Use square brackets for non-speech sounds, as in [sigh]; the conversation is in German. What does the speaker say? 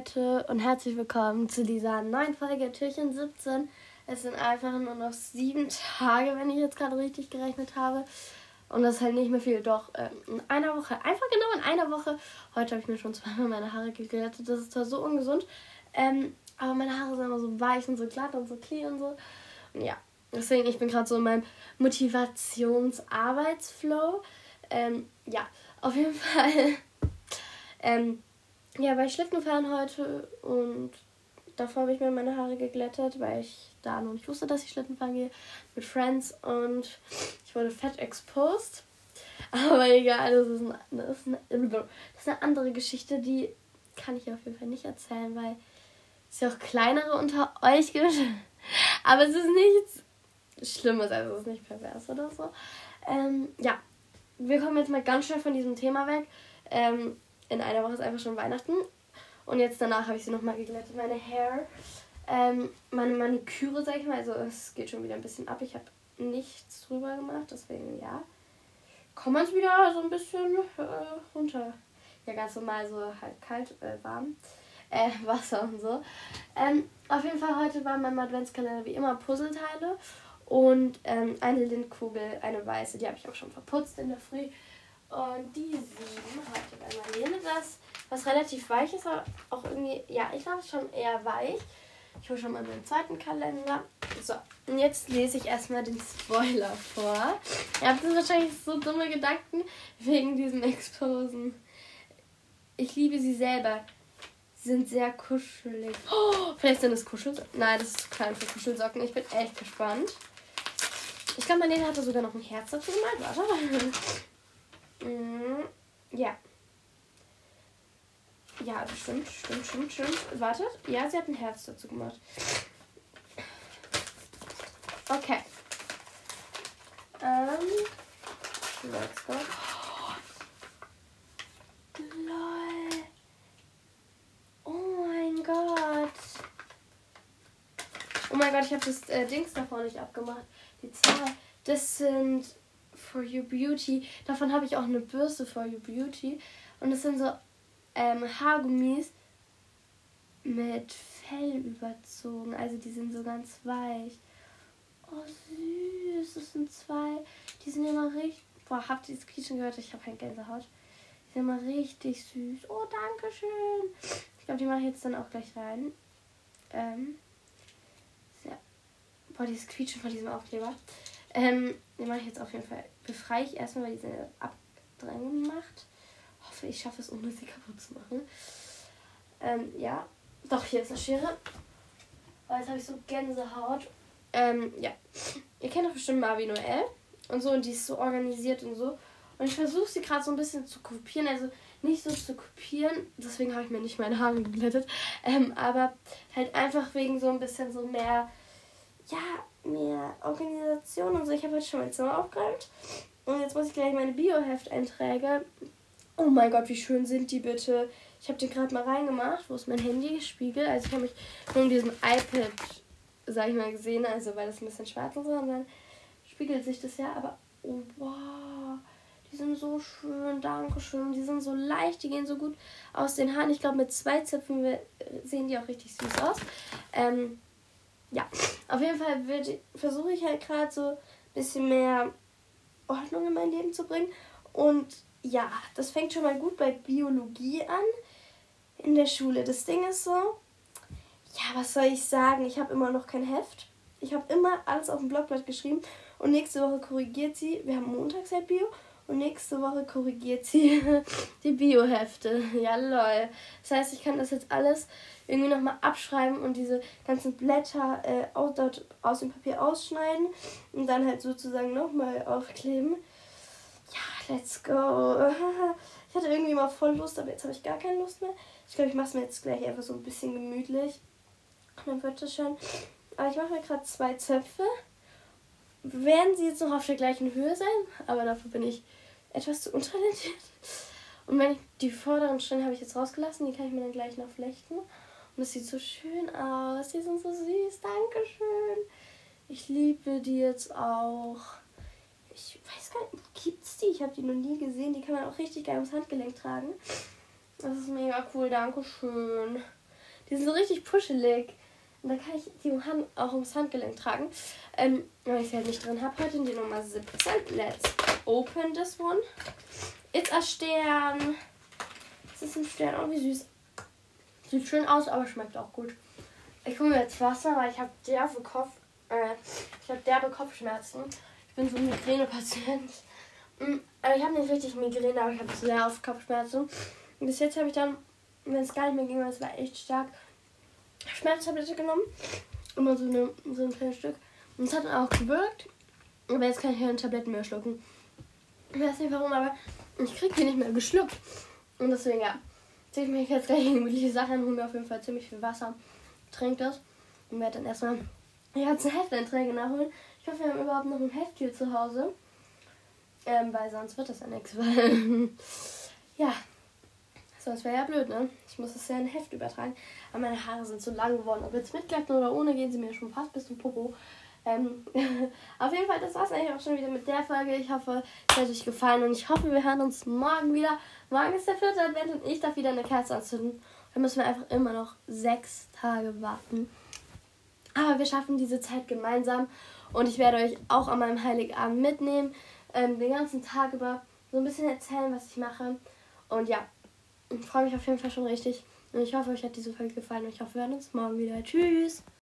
Leute und herzlich willkommen zu dieser neuen Folge Türchen 17. Es sind einfach nur noch sieben Tage, wenn ich jetzt gerade richtig gerechnet habe. Und das ist halt nicht mehr viel, doch ähm, in einer Woche, einfach genau in einer Woche. Heute habe ich mir schon zweimal meine Haare geglättet. Das ist zwar so ungesund, ähm, aber meine Haare sind immer so weich und so glatt und so clean und so. Und ja, deswegen, ich bin gerade so in meinem Motivationsarbeitsflow. Ähm, ja, auf jeden [laughs] Fall. ähm, ja, weil ich Schlitten fahren heute und davor habe ich mir meine Haare geglättet, weil ich da noch nicht wusste, dass ich Schlitten fahren gehe mit Friends und ich wurde fett exposed. [laughs] Aber egal, das ist, eine, das, ist eine, das ist eine andere Geschichte, die kann ich auf jeden Fall nicht erzählen, weil es ja auch kleinere unter euch gibt. [laughs] Aber es ist nichts Schlimmes, also es ist nicht pervers oder so. Ähm, ja, wir kommen jetzt mal ganz schnell von diesem Thema weg. Ähm, in einer Woche ist einfach schon Weihnachten. Und jetzt danach habe ich sie nochmal geglättet. Meine Hair, ähm, meine Maniküre, sag ich mal. Also es geht schon wieder ein bisschen ab. Ich habe nichts drüber gemacht, deswegen ja. Kommt man wieder so ein bisschen äh, runter. Ja, ganz normal, so halt kalt, äh, warm. Äh, [laughs] Wasser und so. Ähm, auf jeden Fall heute war mein Adventskalender wie immer Puzzleteile und ähm, eine Lindkugel, eine weiße, die habe ich auch schon verputzt in der Früh. Und die Das, was relativ weich ist, aber auch irgendwie, ja, ich glaube schon eher weich. Ich hole schon mal meinen zweiten Kalender. So, und jetzt lese ich erstmal den Spoiler vor. Ihr habt wahrscheinlich so dumme Gedanken wegen diesem Exposen. Ich liebe sie selber. Sie sind sehr kuschelig. Oh, vielleicht sind es Kuschelsocken. Nein, das ist zu klein für Kuschelsocken. Ich bin echt gespannt. Ich glaube, Marlene hatte sogar noch ein Herz dazu gemalt. Warte. [laughs] Mm, ja. Ja, stimmt, stimmt, stimmt, stimmt. Wartet. Ja, sie hat ein Herz dazu gemacht. Okay. Ähm. Let's go. lol. Oh mein Gott. Oh mein Gott, ich habe das äh, Dings davor nicht abgemacht. Die Zahl. Das sind For You Beauty. Davon habe ich auch eine Bürste For You Beauty. Und das sind so ähm, Haargummis mit Fell überzogen. Also die sind so ganz weich. Oh süß, das sind zwei. Die sind immer richtig. Boah, habt ihr das Quietschen gehört? Ich habe keine Gänsehaut. Die sind immer richtig süß. Oh, danke schön. Ich glaube, die mache ich jetzt dann auch gleich rein. Ähm. Sehr. Boah, dieses Quietschen von diesem Aufkleber. Ähm, den mache ich jetzt auf jeden Fall. Befreie ich erstmal, weil diese Abdrängung macht. Hoffe, ich schaffe es, ohne sie kaputt zu machen. Ähm, ja. Doch, hier ist eine Schere. Oh, jetzt habe ich so Gänsehaut. Ähm, ja. Ihr kennt doch bestimmt Marvin Noel. Und so, und die ist so organisiert und so. Und ich versuche sie gerade so ein bisschen zu kopieren. Also nicht so zu kopieren. Deswegen habe ich mir nicht meine Haare geglättet. Ähm, aber halt einfach wegen so ein bisschen so mehr, ja, mehr Organisation und so. Ich habe heute schon mein Zimmer aufgeräumt. Und jetzt muss ich gleich meine Bioheft-Einträge. Oh mein Gott, wie schön sind die bitte. Ich habe die gerade mal reingemacht. Wo ist mein Handy gespiegelt? Also ich habe mich nur in diesem iPad, sag ich mal, gesehen. Also weil das ein bisschen schwarz so. Und dann spiegelt sich das ja. Aber oh, wow. Die sind so schön. Dankeschön. Die sind so leicht. Die gehen so gut aus den Haaren. Ich glaube, mit zwei Zöpfen sehen die auch richtig süß aus. Ähm, ja, auf jeden Fall versuche ich halt gerade so ein bisschen mehr Ordnung in mein Leben zu bringen. Und ja, das fängt schon mal gut bei Biologie an in der Schule. Das Ding ist so, ja, was soll ich sagen? Ich habe immer noch kein Heft. Ich habe immer alles auf dem Blockblatt geschrieben und nächste Woche korrigiert sie. Wir haben montags halt Bio und nächste Woche korrigiert sie [laughs] die Biohefte. Ja, lol. Das heißt, ich kann das jetzt alles irgendwie nochmal abschreiben und diese ganzen Blätter äh, aus, aus dem Papier ausschneiden und dann halt sozusagen nochmal aufkleben. Ja, let's go. [laughs] Ich hatte irgendwie mal voll Lust, aber jetzt habe ich gar keine Lust mehr. Ich glaube, ich mache es mir jetzt gleich einfach so ein bisschen gemütlich. Und dann wird das schon. Aber ich mache mir gerade zwei Zöpfe. Werden sie jetzt noch auf der gleichen Höhe sein, aber dafür bin ich etwas zu untalentiert. Und wenn ich die vorderen Stellen habe ich jetzt rausgelassen, die kann ich mir dann gleich noch flechten. Und es sieht so schön aus. Die sind so süß. Dankeschön. Ich liebe die jetzt auch. Ich weiß gar nicht, gibt's die? Ich habe die noch nie gesehen. Die kann man auch richtig geil ums Handgelenk tragen. Das ist mega cool. Dankeschön. Die sind so richtig puschelig. Und dann kann ich die Hand auch ums Handgelenk tragen. Ähm, weil ich sie halt nicht drin habe. Heute die Nummer 17. Let's open this one. It's a Stern. Es ist ein Stern. Oh, wie süß. Sieht schön aus, aber schmeckt auch gut. Ich hole mir jetzt Wasser, weil ich habe derbe Kopf, äh, ich derbe Kopfschmerzen. Ich bin so ein Migräne-Patient. Mm, also ich habe nicht richtig Migräne, aber ich habe sehr oft Kopfschmerzen. Und bis jetzt habe ich dann, wenn es gar nicht mehr ging, weil es war echt stark, Schmerztablette genommen. Immer so, eine, so ein kleines Stück. Und es hat dann auch gewirkt. Aber jetzt kann ich keine Tabletten mehr schlucken. Ich weiß nicht warum, aber ich kriege die nicht mehr geschluckt. Und deswegen, ja, ziehe ich mir jetzt gleich gemütliche Sachen hole mir auf jeden Fall ziemlich viel Wasser, trinke das und werde dann erstmal die ganzen Hefteinträge nachholen. Ich hoffe, wir haben überhaupt noch ein Heft hier zu Hause. Ähm, weil sonst wird das ja nichts, [laughs] weil, ja, sonst wäre ja blöd, ne? Ich muss das ja in ein Heft übertragen. Aber meine Haare sind zu lang geworden. Ob jetzt mitgleiten oder ohne, gehen sie mir schon fast bis zum Popo. Ähm, [laughs] auf jeden Fall, das war es eigentlich auch schon wieder mit der Folge. Ich hoffe, es hat euch gefallen und ich hoffe, wir hören uns morgen wieder. Morgen ist der vierte Advent und ich darf wieder eine Kerze anzünden. Dann müssen wir einfach immer noch sechs Tage warten. Aber wir schaffen diese Zeit gemeinsam und ich werde euch auch an meinem Heiligabend mitnehmen, ähm, den ganzen Tag über so ein bisschen erzählen, was ich mache. Und ja, ich freue mich auf jeden Fall schon richtig. Und ich hoffe, euch hat diese Folge gefallen und ich hoffe, wir hören uns morgen wieder. Tschüss!